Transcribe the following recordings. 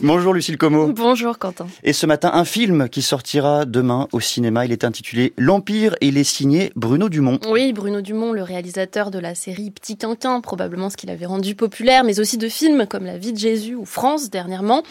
Bonjour Lucille Como. Bonjour Quentin. Et ce matin, un film qui sortira demain au cinéma. Il est intitulé L'Empire et il est signé Bruno Dumont. Oui, Bruno Dumont, le réalisateur de la série Petit Quinquin, probablement ce qu'il avait rendu populaire, mais aussi de films comme La vie de Jésus ou France dernièrement.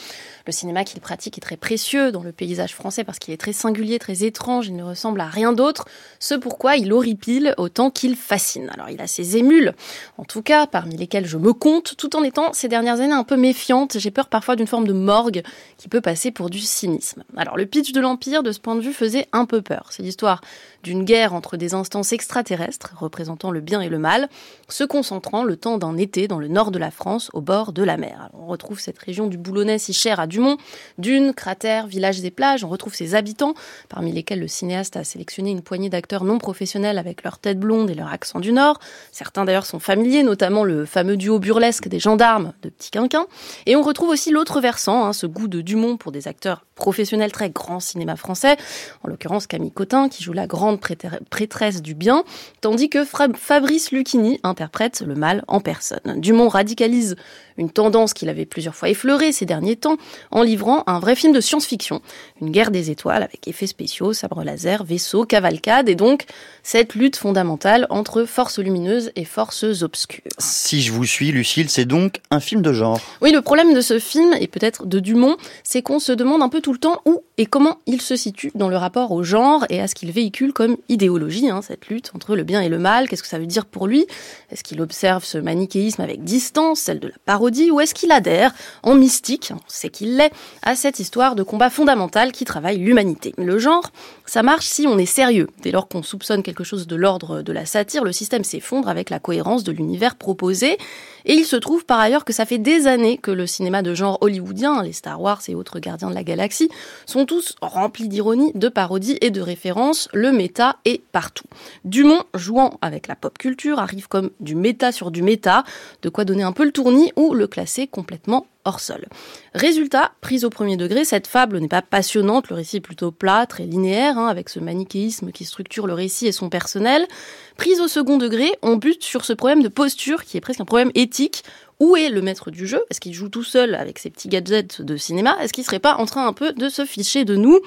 Le cinéma qu'il pratique est très précieux dans le paysage français parce qu'il est très singulier, très étrange, il ne ressemble à rien d'autre, ce pourquoi il horripile autant qu'il fascine. Alors il a ses émules, en tout cas, parmi lesquelles je me compte, tout en étant ces dernières années un peu méfiante. J'ai peur parfois d'une forme de morgue qui peut passer pour du cynisme. Alors le pitch de l'Empire, de ce point de vue, faisait un peu peur. C'est l'histoire d'une guerre entre des instances extraterrestres, représentant le bien et le mal, se concentrant le temps d'un été dans le nord de la France, au bord de la mer. on retrouve cette région du Boulonnais si chère à Dumont, dunes, cratères, villages et plages, on retrouve ses habitants, parmi lesquels le cinéaste a sélectionné une poignée d'acteurs non professionnels avec leur tête blonde et leur accent du nord. Certains d'ailleurs sont familiers, notamment le fameux duo burlesque des gendarmes de Petit Quinquin. Et on retrouve aussi l'autre versant, hein, ce goût de Dumont pour des acteurs professionnels très grand cinéma français, en l'occurrence Camille Cotin qui joue la grande prêtresse du bien, tandis que Fabrice Lucchini interprète le mal en personne. Dumont radicalise une tendance qu'il avait plusieurs fois effleurée ces derniers temps en livrant un vrai film de science-fiction, une guerre des étoiles avec effets spéciaux, sabres laser, vaisseaux, cavalcades et donc cette lutte fondamentale entre forces lumineuses et forces obscures. Si je vous suis, Lucille, c'est donc un film de genre. Oui, le problème de ce film, et peut-être de Dumont, c'est qu'on se demande un peu tout le temps où et comment il se situe dans le rapport au genre et à ce qu'il véhicule comme idéologie, hein, cette lutte entre le bien et le mal. Qu'est-ce que ça veut dire pour lui? Est-ce qu'il observe ce manichéisme avec distance, celle de la parodie, ou est-ce qu'il adhère en mystique, on sait qu'il l'est, à cette histoire de combat fondamental qui travaille l'humanité? Le genre, ça marche si on est sérieux. Dès lors qu'on soupçonne quelque chose de l'ordre de la satire, le système s'effondre avec la cohérence de l'univers proposé. Et il se trouve par ailleurs que ça fait des années que le cinéma de genre hollywoodien, les Star Wars et autres gardiens de la galaxie, sont tous remplis d'ironie, de parodies et de références. Le méta est partout. Dumont, jouant avec la pop culture, arrive comme du méta sur du méta, de quoi donner un peu le tournis ou le classer complètement hors sol. Résultat, prise au premier degré, cette fable n'est pas passionnante, le récit est plutôt plat, très linéaire, hein, avec ce manichéisme qui structure le récit et son personnel. Prise au second degré, on bute sur ce problème de posture qui est presque un problème éthique où est le maître du jeu? Est-ce qu'il joue tout seul avec ses petits gadgets de cinéma? Est-ce qu'il serait pas en train un peu de se ficher de nous?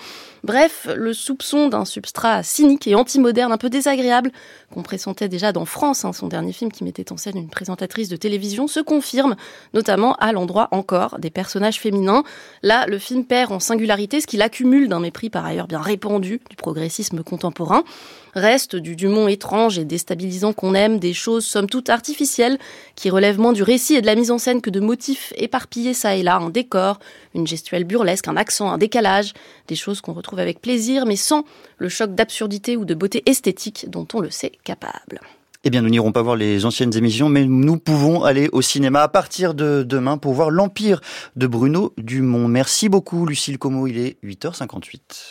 Bref, le soupçon d'un substrat cynique et anti-moderne un peu désagréable qu'on pressentait déjà dans France, hein, son dernier film qui mettait en scène une présentatrice de télévision, se confirme, notamment à l'endroit encore des personnages féminins. Là, le film perd en singularité ce qu'il accumule d'un mépris par ailleurs bien répandu du progressisme contemporain. Reste du Dumont étrange et déstabilisant qu'on aime, des choses somme toute artificielles qui relèvent moins du récit de la mise en scène que de motifs éparpillés ça et là, un décor, une gestuelle burlesque, un accent, un décalage, des choses qu'on retrouve avec plaisir, mais sans le choc d'absurdité ou de beauté esthétique dont on le sait capable. Eh bien, nous n'irons pas voir les anciennes émissions, mais nous pouvons aller au cinéma à partir de demain pour voir l'Empire de Bruno Dumont. Merci beaucoup, Lucille Como. Il est 8h58.